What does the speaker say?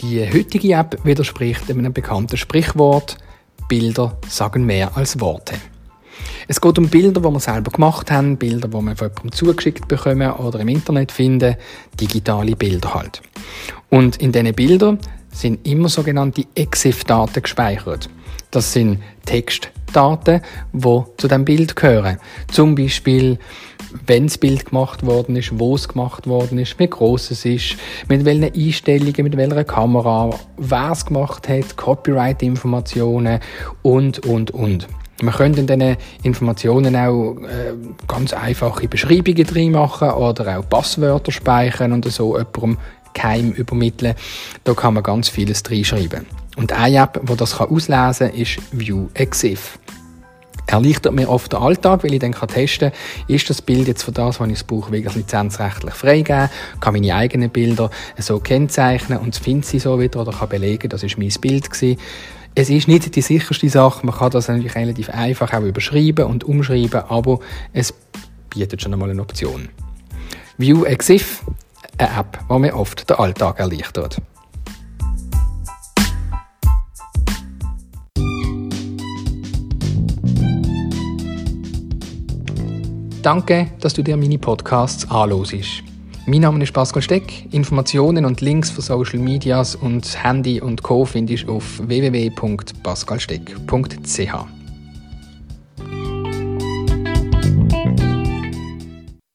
Die heutige App widerspricht einem bekannten Sprichwort, Bilder sagen mehr als Worte. Es geht um Bilder, die wir selber gemacht haben, Bilder, die wir von jemandem zugeschickt bekommen oder im Internet finden, digitale Bilder halt. Und in diesen Bildern sind immer sogenannte EXIF-Daten gespeichert. Das sind Textdaten, die zu dem Bild gehören. Zum Beispiel, wenn das Bild gemacht worden ist, wo es gemacht worden ist, wie groß es ist, mit welchen Einstellungen, mit welcher Kamera, wer es gemacht hat, Copyright-Informationen und, und, und. Man könnte in diesen Informationen auch äh, ganz einfache Beschreibungen drin machen oder auch Passwörter speichern und so jemandem geheim übermitteln. Da kann man ganz vieles reinschreiben. Und eine App, die das auslesen kann, ist ViewExif. Erleichtert mir oft den Alltag, weil ich dann testen kann, ist das Bild jetzt für das, was ich brauche, wirklich lizenzrechtlich freigeben, kann meine eigenen Bilder so kennzeichnen und finde sie so wieder oder kann belegen, das ist mein Bild gewesen. Es ist nicht die sicherste Sache, man kann das natürlich relativ einfach auch überschreiben und umschreiben, aber es bietet schon einmal eine Option. ViewExif, eine App, die mir oft den Alltag erleichtert. Danke, dass du dir meine Podcasts anhörst. Mein Name ist Pascal Steck. Informationen und Links für Social Medias und Handy und Co. findest du auf www.pascalsteck.ch.